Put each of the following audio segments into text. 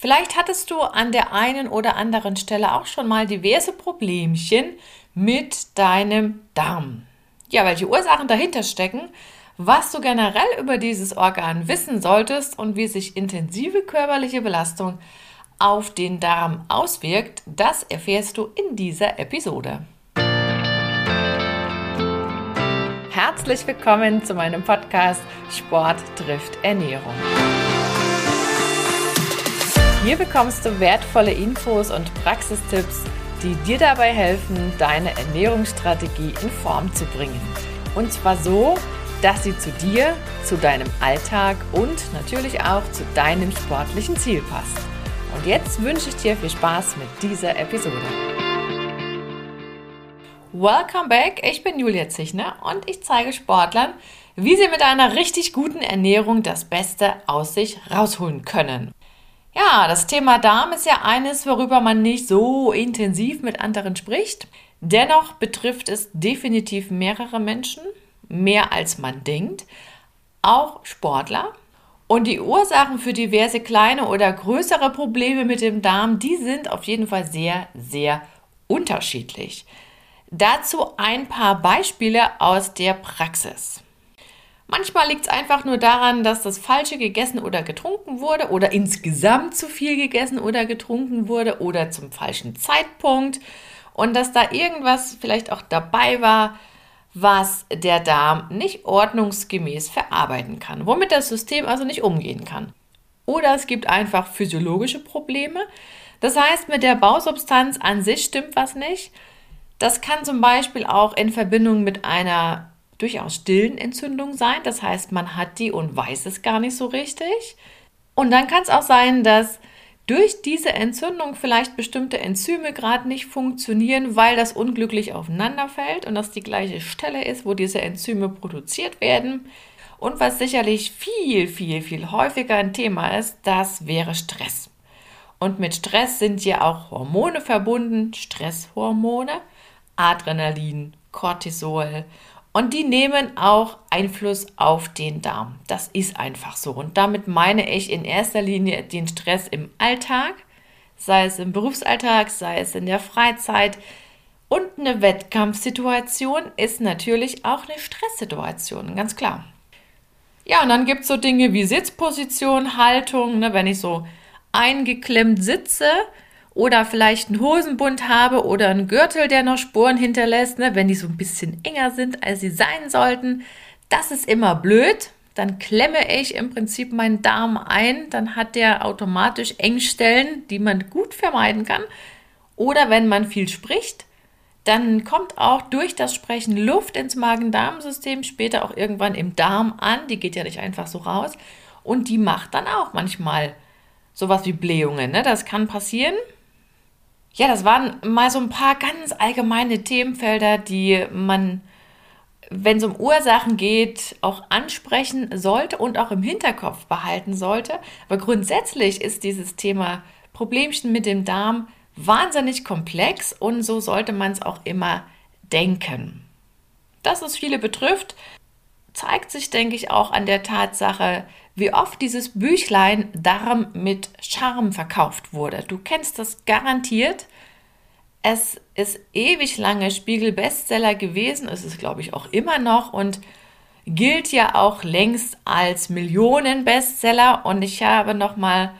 Vielleicht hattest du an der einen oder anderen Stelle auch schon mal diverse Problemchen mit deinem Darm. Ja, welche Ursachen dahinter stecken, was du generell über dieses Organ wissen solltest und wie sich intensive körperliche Belastung auf den Darm auswirkt, das erfährst du in dieser Episode. Herzlich willkommen zu meinem Podcast Sport trifft Ernährung. Hier bekommst du wertvolle Infos und Praxistipps, die dir dabei helfen, deine Ernährungsstrategie in Form zu bringen. Und zwar so, dass sie zu dir, zu deinem Alltag und natürlich auch zu deinem sportlichen Ziel passt. Und jetzt wünsche ich dir viel Spaß mit dieser Episode. Welcome back, ich bin Julia Zichner und ich zeige Sportlern, wie sie mit einer richtig guten Ernährung das Beste aus sich rausholen können. Ja, das Thema Darm ist ja eines, worüber man nicht so intensiv mit anderen spricht. Dennoch betrifft es definitiv mehrere Menschen, mehr als man denkt, auch Sportler. Und die Ursachen für diverse kleine oder größere Probleme mit dem Darm, die sind auf jeden Fall sehr, sehr unterschiedlich. Dazu ein paar Beispiele aus der Praxis. Manchmal liegt es einfach nur daran, dass das Falsche gegessen oder getrunken wurde oder insgesamt zu viel gegessen oder getrunken wurde oder zum falschen Zeitpunkt und dass da irgendwas vielleicht auch dabei war, was der Darm nicht ordnungsgemäß verarbeiten kann, womit das System also nicht umgehen kann. Oder es gibt einfach physiologische Probleme. Das heißt, mit der Bausubstanz an sich stimmt was nicht. Das kann zum Beispiel auch in Verbindung mit einer durchaus stillen Entzündung sein. Das heißt, man hat die und weiß es gar nicht so richtig. Und dann kann es auch sein, dass durch diese Entzündung vielleicht bestimmte Enzyme gerade nicht funktionieren, weil das unglücklich aufeinander fällt und das die gleiche Stelle ist, wo diese Enzyme produziert werden. Und was sicherlich viel, viel, viel häufiger ein Thema ist, das wäre Stress. Und mit Stress sind ja auch Hormone verbunden, Stresshormone, Adrenalin, Cortisol und die nehmen auch Einfluss auf den Darm. Das ist einfach so. Und damit meine ich in erster Linie den Stress im Alltag, sei es im Berufsalltag, sei es in der Freizeit. Und eine Wettkampfsituation ist natürlich auch eine Stresssituation, ganz klar. Ja, und dann gibt es so Dinge wie Sitzposition, Haltung, ne, wenn ich so eingeklemmt sitze, oder vielleicht einen Hosenbund habe oder einen Gürtel, der noch Spuren hinterlässt, ne, wenn die so ein bisschen enger sind, als sie sein sollten. Das ist immer blöd. Dann klemme ich im Prinzip meinen Darm ein, dann hat der automatisch Engstellen, die man gut vermeiden kann. Oder wenn man viel spricht, dann kommt auch durch das Sprechen Luft ins Magen-Darm-System, später auch irgendwann im Darm an. Die geht ja nicht einfach so raus. Und die macht dann auch manchmal sowas wie Blähungen. Ne? Das kann passieren. Ja, das waren mal so ein paar ganz allgemeine Themenfelder, die man, wenn es um Ursachen geht, auch ansprechen sollte und auch im Hinterkopf behalten sollte. Aber grundsätzlich ist dieses Thema Problemchen mit dem Darm wahnsinnig komplex und so sollte man es auch immer denken. Dass es viele betrifft, zeigt sich, denke ich, auch an der Tatsache, wie oft dieses Büchlein Darm mit Charme verkauft wurde. Du kennst das garantiert. Es ist ewig lange Spiegel-Bestseller gewesen. Es ist, glaube ich, auch immer noch und gilt ja auch längst als Millionen-Bestseller. Und ich habe noch mal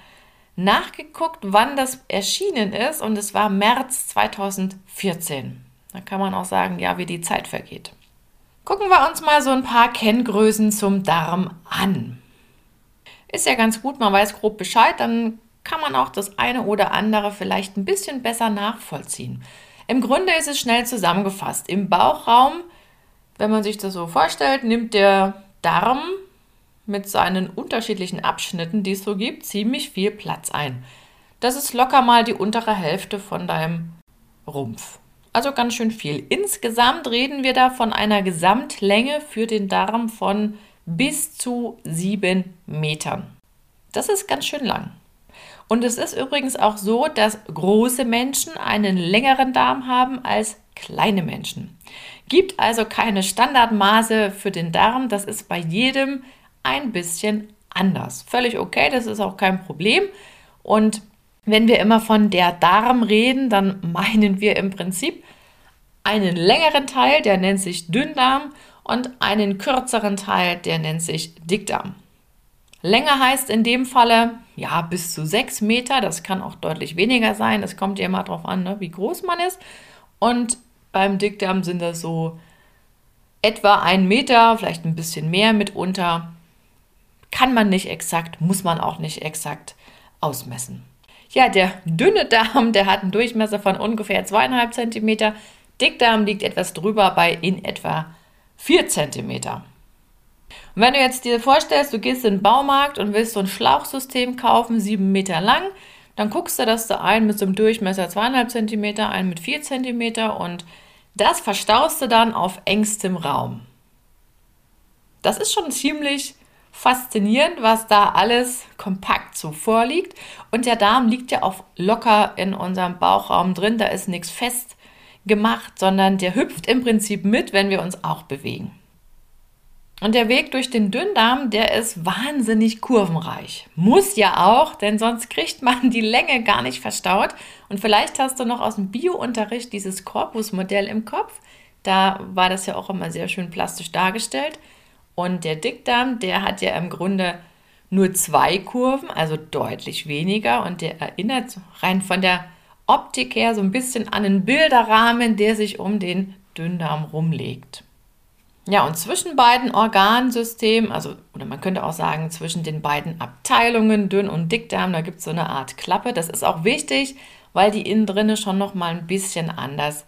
nachgeguckt, wann das erschienen ist. Und es war März 2014. Da kann man auch sagen, ja, wie die Zeit vergeht. Gucken wir uns mal so ein paar Kenngrößen zum Darm an. Ist ja ganz gut, man weiß grob Bescheid, dann kann man auch das eine oder andere vielleicht ein bisschen besser nachvollziehen. Im Grunde ist es schnell zusammengefasst. Im Bauchraum, wenn man sich das so vorstellt, nimmt der Darm mit seinen unterschiedlichen Abschnitten, die es so gibt, ziemlich viel Platz ein. Das ist locker mal die untere Hälfte von deinem Rumpf. Also ganz schön viel. Insgesamt reden wir da von einer Gesamtlänge für den Darm von bis zu sieben Metern. Das ist ganz schön lang. Und es ist übrigens auch so, dass große Menschen einen längeren Darm haben als kleine Menschen. Gibt also keine Standardmaße für den Darm. Das ist bei jedem ein bisschen anders. Völlig okay, das ist auch kein Problem. Und Wenn wir immer von der Darm reden, dann meinen wir im Prinzip einen längeren Teil, der nennt sich Dünndarm, und einen kürzeren Teil, der nennt sich Dickdarm. Länger heißt in dem Falle ja bis zu sechs Meter. Das kann auch deutlich weniger sein. Das kommt ja immer darauf an, ne, wie groß man ist. Und beim Dickdarm sind das so etwa ein Meter, vielleicht ein bisschen mehr mitunter. Kann man nicht exakt, muss man auch nicht exakt ausmessen. Ja, der dünne Darm, der hat einen Durchmesser von ungefähr zweieinhalb Zentimeter. Dickdarm liegt etwas drüber bei in etwa vier Zentimeter. Und wenn du jetzt dir vorstellst, du gehst in den Baumarkt und willst so ein Schlauchsystem kaufen, sieben Meter lang, dann guckst du, dass du einen mit so einem Durchmesser zweieinhalb Zentimeter, einen mit vier Zentimeter und das verstaust du dann auf engstem Raum. Das ist schon ziemlich faszinierend, was da alles kompakt so vorliegt. Und der Darm liegt ja auch locker in unserem Bauchraum drin, da ist nichts fest gemacht, sondern der hüpft im Prinzip mit, wenn wir uns auch bewegen. Und der Weg durch den Dünndarm, der ist wahnsinnig kurvenreich. Muss ja auch, denn sonst kriegt man die Länge gar nicht verstaut. Und vielleicht hast du noch aus dem Biounterricht dieses Korpusmodell im Kopf. Da war das ja auch immer sehr schön plastisch dargestellt. Und der Dickdarm, der hat ja im Grunde nur zwei Kurven, also deutlich weniger. Und der erinnert rein von der Optik her so ein bisschen an einen Bilderrahmen, der sich um den Dünndarm rumlegt. Ja, und zwischen beiden Organsystemen, also, oder man könnte auch sagen, zwischen den beiden Abteilungen, Dünn- und Dickdarm, da gibt es so eine Art Klappe. Das ist auch wichtig, weil die innen drinne schon nochmal ein bisschen anders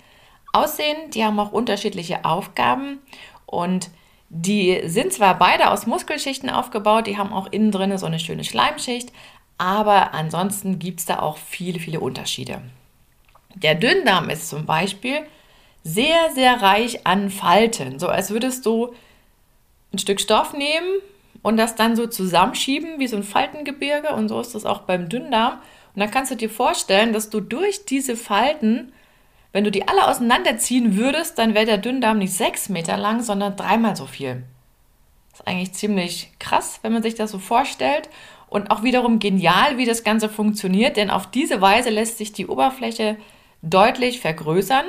aussehen. Die haben auch unterschiedliche Aufgaben und die sind zwar beide aus Muskelschichten aufgebaut, die haben auch innen drinne so eine schöne Schleimschicht, aber ansonsten gibt es da auch viele, viele Unterschiede. Der Dünndarm ist zum Beispiel sehr, sehr reich an Falten. So als würdest du ein Stück Stoff nehmen und das dann so zusammenschieben wie so ein Faltengebirge. Und so ist das auch beim Dünndarm. Und dann kannst du dir vorstellen, dass du durch diese Falten, wenn du die alle auseinanderziehen würdest, dann wäre der Dünndarm nicht sechs Meter lang, sondern dreimal so viel. Eigentlich ziemlich krass, wenn man sich das so vorstellt. Und auch wiederum genial, wie das Ganze funktioniert, denn auf diese Weise lässt sich die Oberfläche deutlich vergrößern.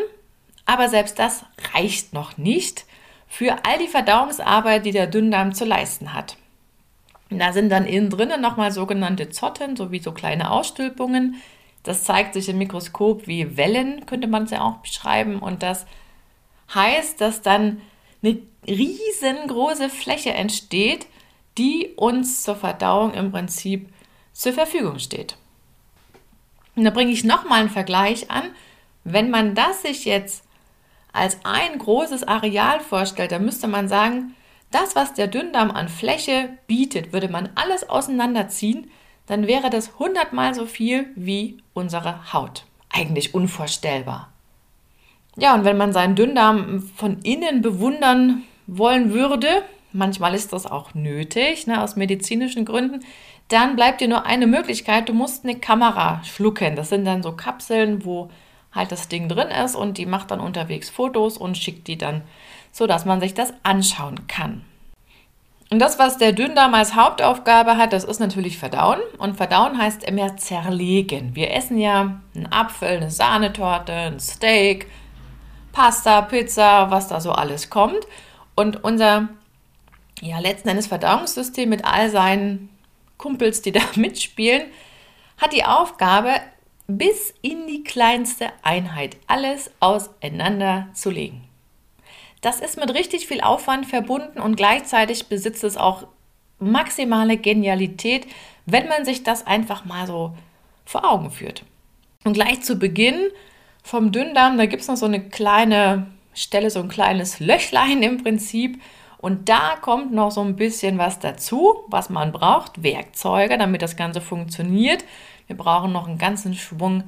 Aber selbst das reicht noch nicht für all die Verdauungsarbeit, die der Dünndarm zu leisten hat. Da sind dann innen drinnen nochmal sogenannte Zotten, sowie so kleine Ausstülpungen. Das zeigt sich im Mikroskop wie Wellen, könnte man es ja auch beschreiben. Und das heißt, dass dann eine riesengroße Fläche entsteht, die uns zur Verdauung im Prinzip zur Verfügung steht. Und da bringe ich nochmal einen Vergleich an. Wenn man das sich jetzt als ein großes Areal vorstellt, dann müsste man sagen, das, was der Dünndarm an Fläche bietet, würde man alles auseinanderziehen, dann wäre das hundertmal so viel wie unsere Haut. Eigentlich unvorstellbar. Ja, und wenn man seinen Dünndarm von innen bewundern wollen würde, manchmal ist das auch nötig, ne, aus medizinischen Gründen, dann bleibt dir nur eine Möglichkeit, du musst eine Kamera schlucken. Das sind dann so Kapseln, wo halt das Ding drin ist und die macht dann unterwegs Fotos und schickt die dann, so dass man sich das anschauen kann. Und das, was der Dünndarm als Hauptaufgabe hat, das ist natürlich Verdauen. Und Verdauen heißt immer zerlegen. Wir essen ja einen Apfel, eine Sahnetorte, ein Steak, Pasta, Pizza, was da so alles kommt. Und unser, ja, letzten Endes Verdauungssystem mit all seinen Kumpels, die da mitspielen, hat die Aufgabe, bis in die kleinste Einheit alles auseinander zu legen. Das ist mit richtig viel Aufwand verbunden und gleichzeitig besitzt es auch maximale Genialität, wenn man sich das einfach mal so vor Augen führt. Und gleich zu Beginn vom Dünndarm, da gibt es noch so eine kleine Stelle, so ein kleines Löchlein im Prinzip. Und da kommt noch so ein bisschen was dazu, was man braucht, Werkzeuge, damit das Ganze funktioniert. Wir brauchen noch einen ganzen Schwung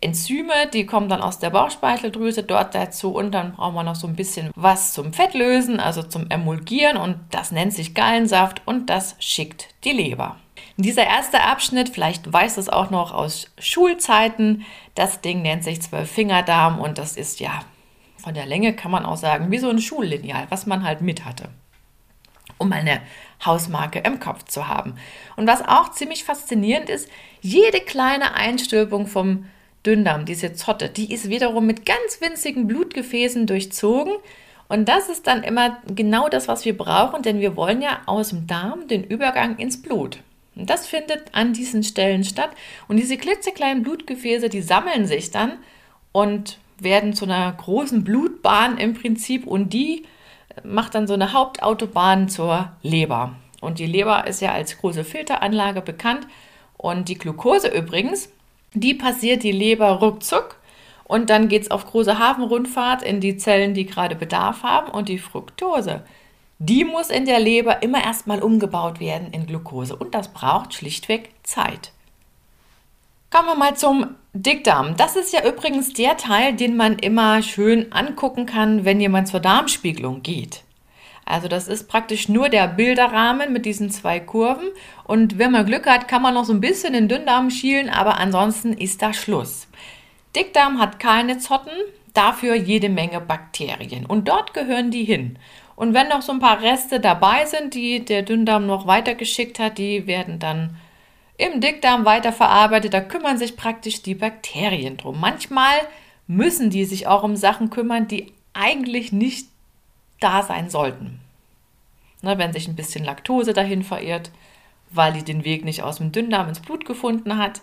Enzyme, die kommen dann aus der Bauchspeicheldrüse dort dazu und dann brauchen wir noch so ein bisschen was zum Fettlösen, also zum Emulgieren und das nennt sich Gallensaft und das schickt die Leber. Dieser erste Abschnitt, vielleicht weiß es auch noch aus Schulzeiten, das Ding nennt sich Zwölffingerdarm und das ist ja von der Länge kann man auch sagen wie so ein Schullineal, was man halt mit hatte. Um eine Hausmarke im Kopf zu haben. Und was auch ziemlich faszinierend ist, jede kleine Einstülpung vom Dünndarm, diese Zotte, die ist wiederum mit ganz winzigen Blutgefäßen durchzogen. Und das ist dann immer genau das, was wir brauchen, denn wir wollen ja aus dem Darm den Übergang ins Blut. Und das findet an diesen Stellen statt. Und diese klitzekleinen Blutgefäße, die sammeln sich dann und werden zu einer großen Blutbahn im Prinzip und die macht dann so eine Hauptautobahn zur Leber. Und die Leber ist ja als große Filteranlage bekannt. Und die Glucose übrigens, die passiert die Leber ruckzuck. Und dann geht es auf große Hafenrundfahrt in die Zellen, die gerade Bedarf haben. Und die Fructose, die muss in der Leber immer erstmal umgebaut werden in Glucose. Und das braucht schlichtweg Zeit. Kommen wir mal zum Dickdarm. Das ist ja übrigens der Teil, den man immer schön angucken kann, wenn jemand zur Darmspiegelung geht. Also das ist praktisch nur der Bilderrahmen mit diesen zwei Kurven. Und wenn man Glück hat, kann man noch so ein bisschen den Dünndarm schielen, aber ansonsten ist da Schluss. Dickdarm hat keine Zotten, dafür jede Menge Bakterien. Und dort gehören die hin. Und wenn noch so ein paar Reste dabei sind, die der Dünndarm noch weitergeschickt hat, die werden dann im Dickdarm weiterverarbeitet. Da kümmern sich praktisch die Bakterien drum. Manchmal müssen die sich auch um Sachen kümmern, die eigentlich nicht da sein sollten. Ne, wenn sich ein bisschen Laktose dahin verirrt, weil die den Weg nicht aus dem Dünndarm ins Blut gefunden hat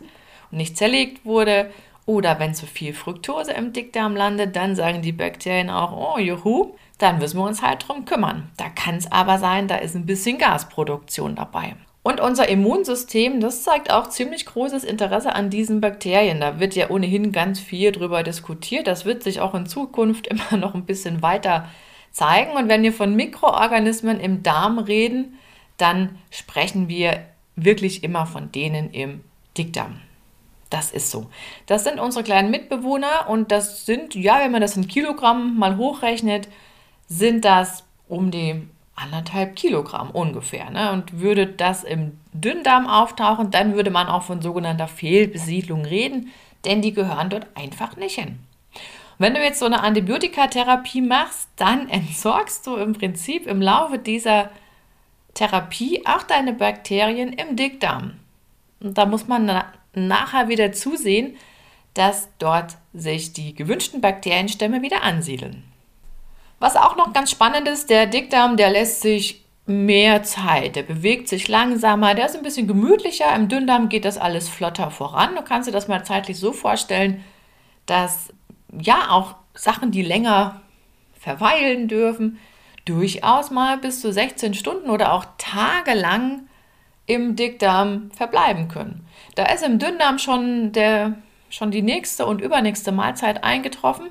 und nicht zerlegt wurde. Oder wenn zu viel Fructose im Dickdarm landet, dann sagen die Bakterien auch, oh juhu, dann müssen wir uns halt drum kümmern. Da kann es aber sein, da ist ein bisschen Gasproduktion dabei. Und unser Immunsystem, das zeigt auch ziemlich großes Interesse an diesen Bakterien. Da wird ja ohnehin ganz viel drüber diskutiert. Das wird sich auch in Zukunft immer noch ein bisschen weiter zeigen. Und wenn wir von Mikroorganismen im Darm reden, dann sprechen wir wirklich immer von denen im Dickdarm. Das ist so. Das sind unsere kleinen Mitbewohner und das sind, ja, wenn man das in Kilogramm mal hochrechnet, sind das um die anderthalb Kilogramm ungefähr. Ne? Und würde das im Dünndarm auftauchen, dann würde man auch von sogenannter Fehlbesiedlung reden, denn die gehören dort einfach nicht hin. Wenn du jetzt so eine Antibiotikatherapie machst, dann entsorgst du im Prinzip im Laufe dieser Therapie auch deine Bakterien im Dickdarm. Und da muss man nachher wieder zusehen, dass dort sich die gewünschten Bakterienstämme wieder ansiedeln. Was auch noch ganz spannend ist, der Dickdarm, der lässt sich mehr Zeit, der bewegt sich langsamer, der ist ein bisschen gemütlicher. Im Dünndarm geht das alles flotter voran. Du kannst dir das mal zeitlich so vorstellen, dass ja auch Sachen, die länger verweilen dürfen, durchaus mal bis zu 16 Stunden oder auch tagelang im Dickdarm verbleiben können. Da ist im Dünndarm schon, der, schon die nächste und übernächste Mahlzeit eingetroffen.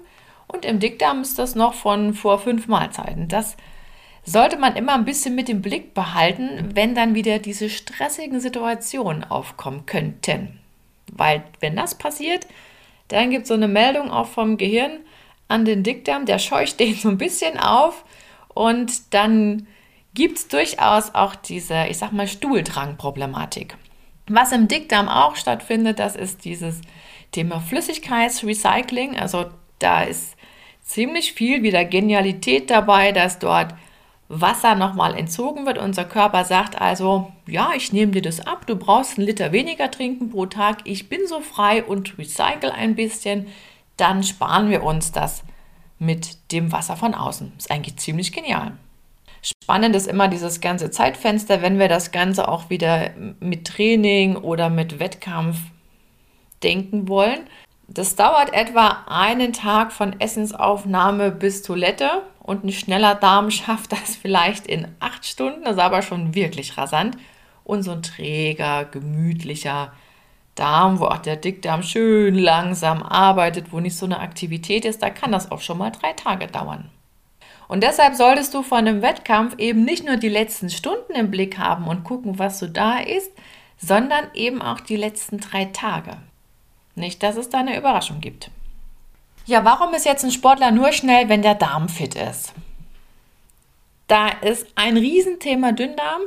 Und im Dickdarm ist das noch von vor fünf Mahlzeiten. Das sollte man immer ein bisschen mit im Blick behalten, wenn dann wieder diese stressigen Situationen aufkommen könnten. Weil wenn das passiert, dann gibt es so eine Meldung auch vom Gehirn an den Dickdarm, der scheucht den so ein bisschen auf und dann gibt es durchaus auch diese, ich sag mal, Stuhldrangproblematik. Was im Dickdarm auch stattfindet, das ist dieses Thema Flüssigkeitsrecycling. Also da ist ziemlich viel wieder Genialität dabei, dass dort Wasser nochmal entzogen wird. Unser Körper sagt also, ja, ich nehme dir das ab, du brauchst einen Liter weniger trinken pro Tag, ich bin so frei und recycle ein bisschen, dann sparen wir uns das mit dem Wasser von außen. Ist eigentlich ziemlich genial. Spannend ist immer dieses ganze Zeitfenster, wenn wir das Ganze auch wieder mit Training oder mit Wettkampf denken wollen. Das dauert etwa einen Tag von Essensaufnahme bis Toilette und ein schneller Darm schafft das vielleicht in acht Stunden, das ist aber schon wirklich rasant. Und so ein träger, gemütlicher Darm, wo auch der Dickdarm schön langsam arbeitet, wo nicht so eine Aktivität ist, da kann das auch schon mal drei Tage dauern. Und deshalb solltest du von einem Wettkampf eben nicht nur die letzten Stunden im Blick haben und gucken, was so da ist, sondern eben auch die letzten drei Tage. Nicht, dass es da eine Überraschung gibt. Ja, warum ist jetzt ein Sportler nur schnell, wenn der Darm fit ist? Da ist ein Riesenthema Dünndarm,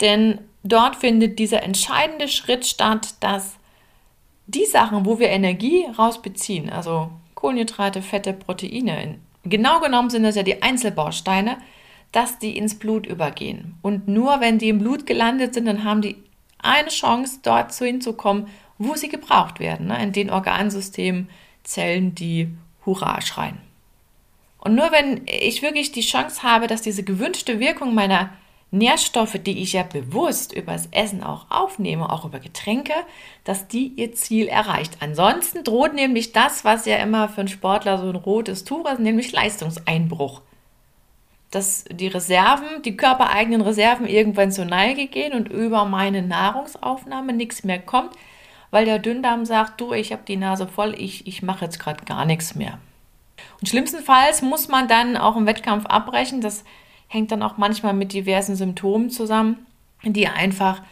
denn dort findet dieser entscheidende Schritt statt, dass die Sachen, wo wir Energie rausbeziehen, also Kohlenhydrate, Fette, Proteine, genau genommen sind das ja die Einzelbausteine, dass die ins Blut übergehen. Und nur wenn die im Blut gelandet sind, dann haben die eine Chance, dort zu hinzukommen, wo sie gebraucht werden, ne? in den Organsystemen, Zellen, die Hurra schreien. Und nur wenn ich wirklich die Chance habe, dass diese gewünschte Wirkung meiner Nährstoffe, die ich ja bewusst übers Essen auch aufnehme, auch über Getränke, dass die ihr Ziel erreicht. Ansonsten droht nämlich das, was ja immer für einen Sportler so ein rotes Tuch ist, nämlich Leistungseinbruch. Dass die Reserven, die körpereigenen Reserven irgendwann zur Neige gehen und über meine Nahrungsaufnahme nichts mehr kommt, weil der Dünndarm sagt, du, ich habe die Nase voll, ich, ich mache jetzt gerade gar nichts mehr. Und schlimmstenfalls muss man dann auch im Wettkampf abbrechen. Das hängt dann auch manchmal mit diversen Symptomen zusammen, die einfach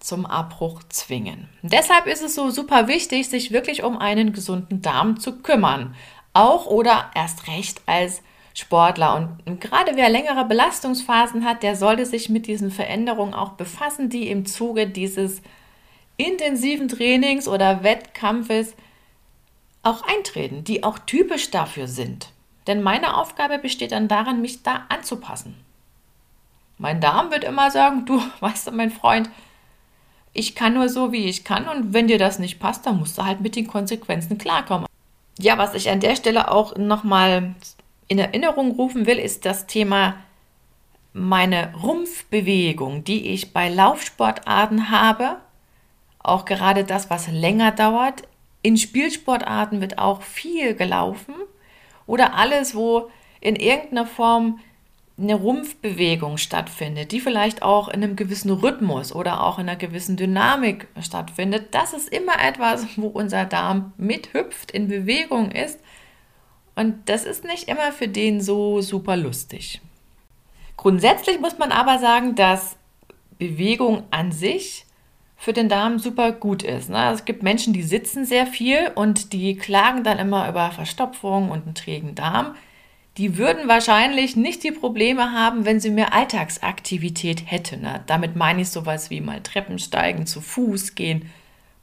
zum Abbruch zwingen. Und deshalb ist es so super wichtig, sich wirklich um einen gesunden Darm zu kümmern. Auch oder erst recht als Sportler. Und gerade wer längere Belastungsphasen hat, der sollte sich mit diesen Veränderungen auch befassen, die im Zuge dieses intensiven Trainings oder Wettkampfes auch eintreten, die auch typisch dafür sind. Denn meine Aufgabe besteht dann darin, mich da anzupassen. Mein Darm wird immer sagen, du, weißt du, mein Freund, ich kann nur so, wie ich kann und wenn dir das nicht passt, dann musst du halt mit den Konsequenzen klarkommen. Ja, was ich an der Stelle auch nochmal in Erinnerung rufen will, ist das Thema meine Rumpfbewegung, die ich bei Laufsportarten habe. Auch gerade das, was länger dauert. In Spielsportarten wird auch viel gelaufen oder alles, wo in irgendeiner Form eine Rumpfbewegung stattfindet, die vielleicht auch in einem gewissen Rhythmus oder auch in einer gewissen Dynamik stattfindet, das ist immer etwas, wo unser Darm mithüpft, in Bewegung ist. Und das ist nicht immer für den so super lustig. Grundsätzlich muss man aber sagen, dass Bewegung an sich für den Darm super gut ist. Ne? Es gibt Menschen, die sitzen sehr viel und die klagen dann immer über Verstopfung und einen trägen Darm die würden wahrscheinlich nicht die Probleme haben, wenn sie mehr Alltagsaktivität hätten. Ne? Damit meine ich sowas wie mal Treppen steigen, zu Fuß gehen,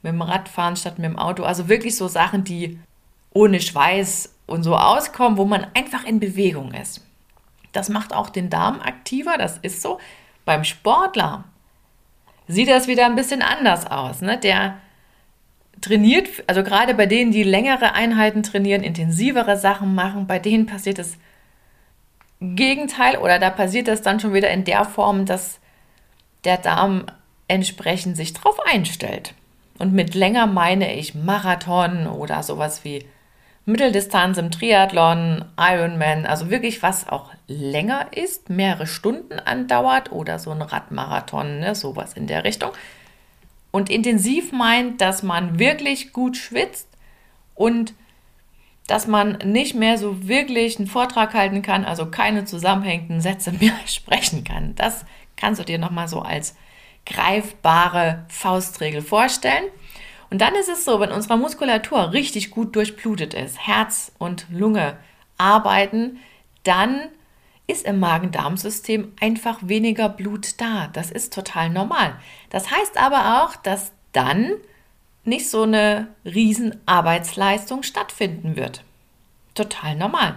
mit dem Rad fahren statt mit dem Auto. Also wirklich so Sachen, die ohne Schweiß und so auskommen, wo man einfach in Bewegung ist. Das macht auch den Darm aktiver, das ist so. Beim Sportler sieht das wieder ein bisschen anders aus. Ne? Der trainiert, also gerade bei denen, die längere Einheiten trainieren, intensivere Sachen machen, bei denen passiert das Gegenteil oder da passiert das dann schon wieder in der Form, dass der Darm entsprechend sich drauf einstellt. Und mit länger meine ich Marathon oder sowas wie Mitteldistanz im Triathlon, Ironman, also wirklich was auch länger ist, mehrere Stunden andauert oder so ein Radmarathon, ne, sowas in der Richtung. Und intensiv meint, dass man wirklich gut schwitzt und dass man nicht mehr so wirklich einen Vortrag halten kann, also keine zusammenhängenden Sätze mehr sprechen kann. Das kannst du dir nochmal so als greifbare Faustregel vorstellen. Und dann ist es so, wenn unsere Muskulatur richtig gut durchblutet ist, Herz und Lunge arbeiten, dann ist im Magen-Darm-System einfach weniger Blut da. Das ist total normal. Das heißt aber auch, dass dann nicht so eine Riesenarbeitsleistung stattfinden wird. Total normal.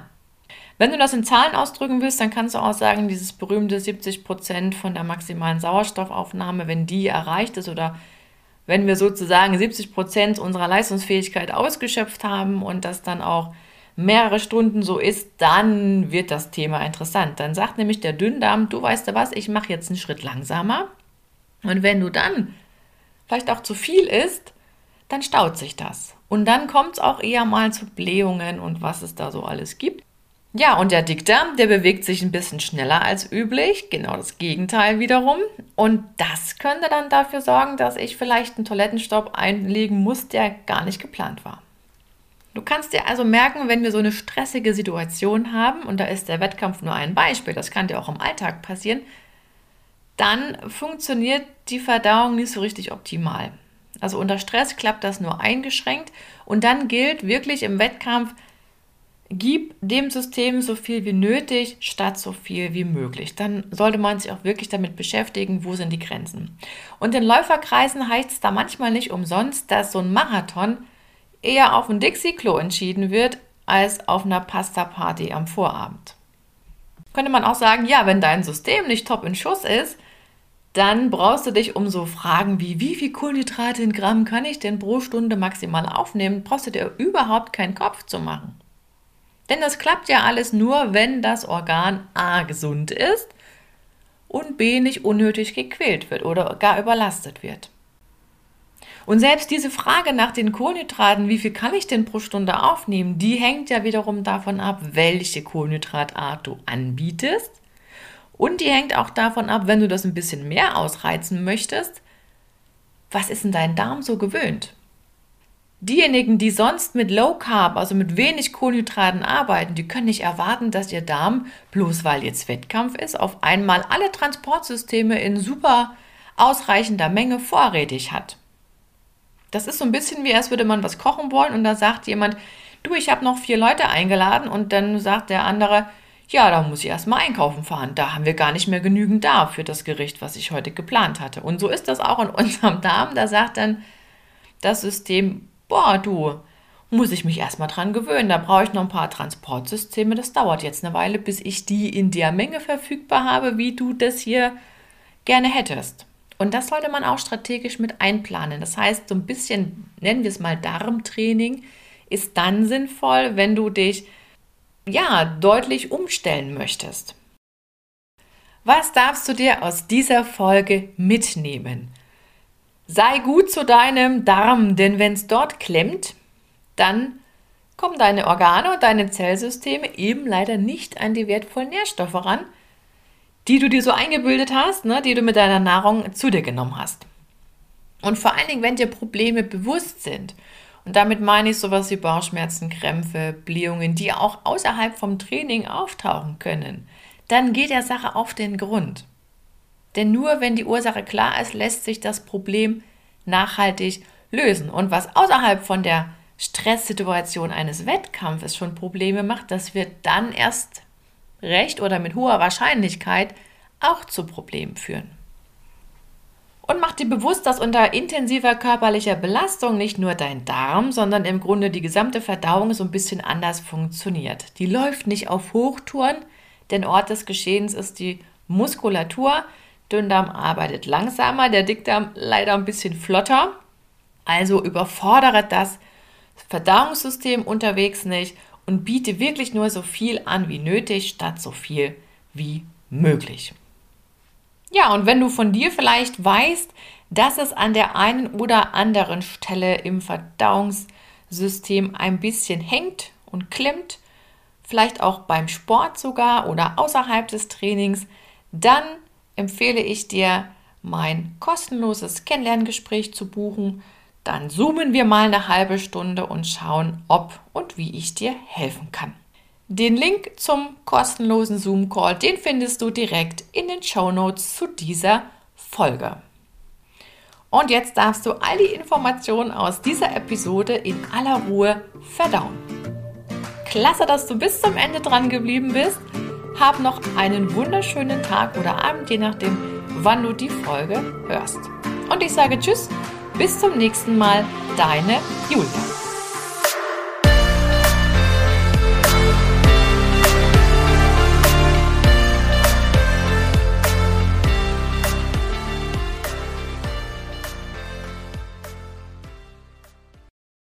Wenn du das in Zahlen ausdrücken willst, dann kannst du auch sagen, dieses berühmte 70 Prozent von der maximalen Sauerstoffaufnahme, wenn die erreicht ist oder wenn wir sozusagen 70 Prozent unserer Leistungsfähigkeit ausgeschöpft haben und das dann auch mehrere Stunden so ist, dann wird das Thema interessant. Dann sagt nämlich der Dünndarm, du weißt ja was, ich mache jetzt einen Schritt langsamer. Und wenn du dann vielleicht auch zu viel isst, dann staut sich das. Und dann kommt es auch eher mal zu Blähungen und was es da so alles gibt. Ja, und der Dickdarm, der bewegt sich ein bisschen schneller als üblich, genau das Gegenteil wiederum. Und das könnte dann dafür sorgen, dass ich vielleicht einen Toilettenstopp einlegen muss, der gar nicht geplant war. Du kannst dir also merken, wenn wir so eine stressige Situation haben, und da ist der Wettkampf nur ein Beispiel, das kann dir auch im Alltag passieren, dann funktioniert die Verdauung nicht so richtig optimal. Also unter Stress klappt das nur eingeschränkt und dann gilt wirklich im Wettkampf, gib dem System so viel wie nötig statt so viel wie möglich. Dann sollte man sich auch wirklich damit beschäftigen, wo sind die Grenzen. Und in Läuferkreisen heißt es da manchmal nicht umsonst, dass so ein Marathon eher auf ein Dixie-Klo entschieden wird, als auf einer Pasta-Party am Vorabend. könnte man auch sagen, ja, wenn dein System nicht top in Schuss ist, dann brauchst du dich um so Fragen wie, wie viel Kohlenhydrate in Gramm kann ich denn pro Stunde maximal aufnehmen, brauchst du dir überhaupt keinen Kopf zu machen. Denn das klappt ja alles nur, wenn das Organ A gesund ist und B nicht unnötig gequält wird oder gar überlastet wird. Und selbst diese Frage nach den Kohlenhydraten, wie viel kann ich denn pro Stunde aufnehmen, die hängt ja wiederum davon ab, welche Kohlenhydratart du anbietest. Und die hängt auch davon ab, wenn du das ein bisschen mehr ausreizen möchtest, was ist denn dein Darm so gewöhnt? Diejenigen, die sonst mit Low Carb, also mit wenig Kohlenhydraten arbeiten, die können nicht erwarten, dass ihr Darm, bloß weil jetzt Wettkampf ist, auf einmal alle Transportsysteme in super ausreichender Menge vorrätig hat. Das ist so ein bisschen wie, als würde man was kochen wollen und da sagt jemand, du, ich habe noch vier Leute eingeladen und dann sagt der andere, ja, da muss ich erstmal einkaufen fahren. Da haben wir gar nicht mehr genügend da für das Gericht, was ich heute geplant hatte. Und so ist das auch in unserem Darm. Da sagt dann das System, boah, du, muss ich mich erstmal dran gewöhnen. Da brauche ich noch ein paar Transportsysteme. Das dauert jetzt eine Weile, bis ich die in der Menge verfügbar habe, wie du das hier gerne hättest. Und das sollte man auch strategisch mit einplanen. Das heißt, so ein bisschen, nennen wir es mal Darmtraining, ist dann sinnvoll, wenn du dich ja deutlich umstellen möchtest. Was darfst du dir aus dieser Folge mitnehmen? Sei gut zu deinem Darm, denn wenn es dort klemmt, dann kommen deine Organe und deine Zellsysteme eben leider nicht an die wertvollen Nährstoffe ran, die du dir so eingebildet hast, ne, die du mit deiner Nahrung zu dir genommen hast. Und vor allen Dingen, wenn dir Probleme bewusst sind, und damit meine ich sowas wie Bauchschmerzen, Krämpfe, Blähungen, die auch außerhalb vom Training auftauchen können, dann geht der Sache auf den Grund. Denn nur wenn die Ursache klar ist, lässt sich das Problem nachhaltig lösen. Und was außerhalb von der Stresssituation eines Wettkampfes schon Probleme macht, das wird dann erst recht oder mit hoher Wahrscheinlichkeit auch zu Problemen führen. Und mach dir bewusst, dass unter intensiver körperlicher Belastung nicht nur dein Darm, sondern im Grunde die gesamte Verdauung so ein bisschen anders funktioniert. Die läuft nicht auf Hochtouren, denn Ort des Geschehens ist die Muskulatur, Dünndarm arbeitet langsamer, der Dickdarm leider ein bisschen flotter. Also überfordere das Verdauungssystem unterwegs nicht und biete wirklich nur so viel an wie nötig, statt so viel wie möglich. Ja, und wenn du von dir vielleicht weißt, dass es an der einen oder anderen Stelle im Verdauungssystem ein bisschen hängt und klemmt, vielleicht auch beim Sport sogar oder außerhalb des Trainings, dann empfehle ich dir, mein kostenloses Kennenlerngespräch zu buchen. Dann zoomen wir mal eine halbe Stunde und schauen, ob und wie ich dir helfen kann. Den Link zum kostenlosen Zoom-Call, den findest du direkt in den Show Notes zu dieser Folge. Und jetzt darfst du all die Informationen aus dieser Episode in aller Ruhe verdauen. Klasse, dass du bis zum Ende dran geblieben bist. Hab noch einen wunderschönen Tag oder Abend, je nachdem, wann du die Folge hörst. Und ich sage Tschüss, bis zum nächsten Mal, deine Julia.